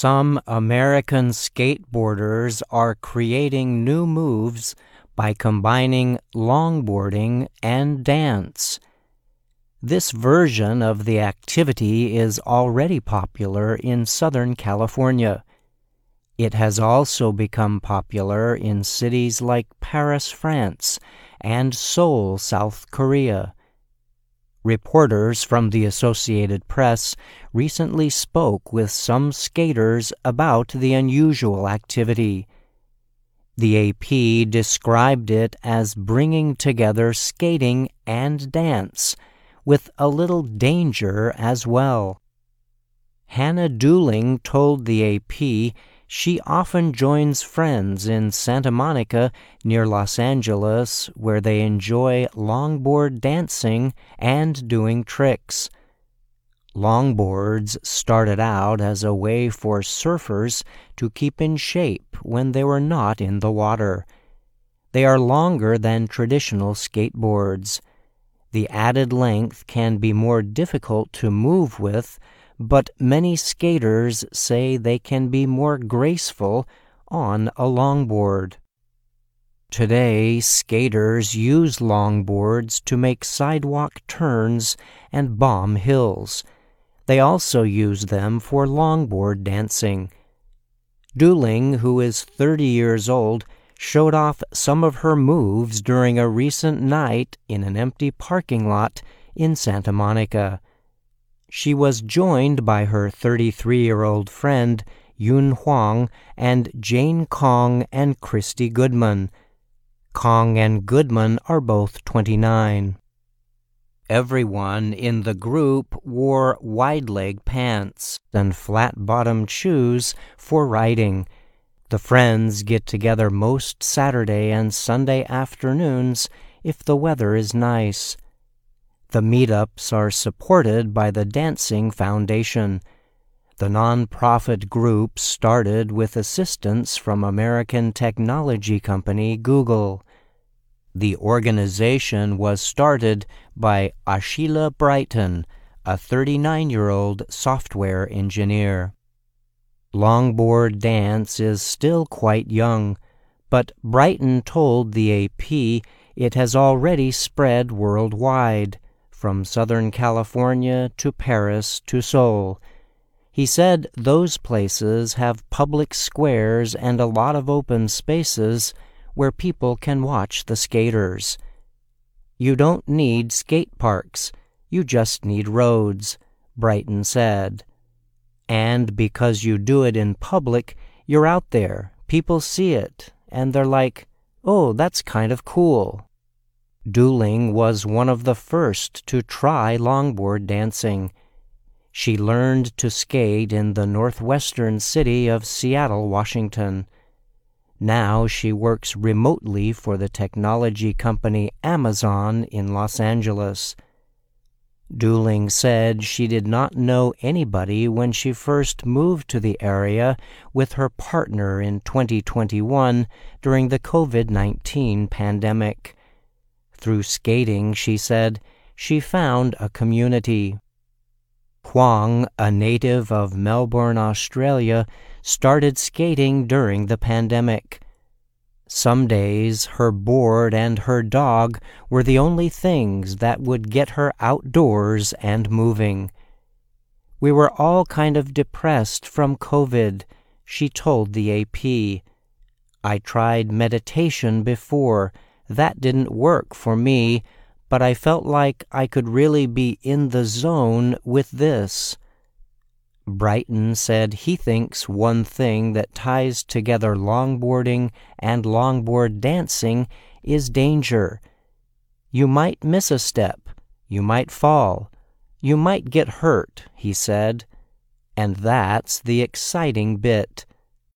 Some American skateboarders are creating new moves by combining longboarding and dance. This version of the activity is already popular in Southern California. It has also become popular in cities like Paris, France, and Seoul, South Korea. Reporters from the Associated Press recently spoke with some skaters about the unusual activity. The AP described it as bringing together skating and dance, with a little danger as well. Hannah Dooling told the AP she often joins friends in Santa Monica near Los Angeles where they enjoy longboard dancing and doing tricks. Longboards started out as a way for surfers to keep in shape when they were not in the water. They are longer than traditional skateboards. The added length can be more difficult to move with but many skaters say they can be more graceful on a longboard. Today, skaters use longboards to make sidewalk turns and bomb hills. They also use them for longboard dancing. Dooling, who is 30 years old, showed off some of her moves during a recent night in an empty parking lot in Santa Monica she was joined by her 33 year old friend Yun Huang and Jane Kang and Christie Goodman. Kang and Goodman are both 29. Everyone in the group wore wide leg pants and flat bottomed shoes for riding. The friends get together most Saturday and Sunday afternoons if the weather is nice. The meetups are supported by the Dancing Foundation. The nonprofit group started with assistance from American technology company Google. The organization was started by Ashila Brighton, a 39 year old software engineer. Longboard dance is still quite young, but Brighton told the AP it has already spread worldwide from Southern California to Paris to Seoul. He said those places have public squares and a lot of open spaces where people can watch the skaters. You don't need skate parks, you just need roads, Brighton said. And because you do it in public, you're out there, people see it, and they're like, oh, that's kind of cool. Dooling was one of the first to try longboard dancing. She learned to skate in the northwestern city of Seattle, Washington. Now she works remotely for the technology company Amazon in Los Angeles. Dooling said she did not know anybody when she first moved to the area with her partner in 2021 during the COVID 19 pandemic. Through skating, she said, she found a community. Huang, a native of Melbourne, Australia, started skating during the pandemic. Some days her board and her dog were the only things that would get her outdoors and moving. We were all kind of depressed from COVID, she told the AP. I tried meditation before that didn't work for me, but I felt like I could really be in the zone with this. Brighton said he thinks one thing that ties together longboarding and longboard dancing is danger. You might miss a step, you might fall, you might get hurt, he said. And that's the exciting bit.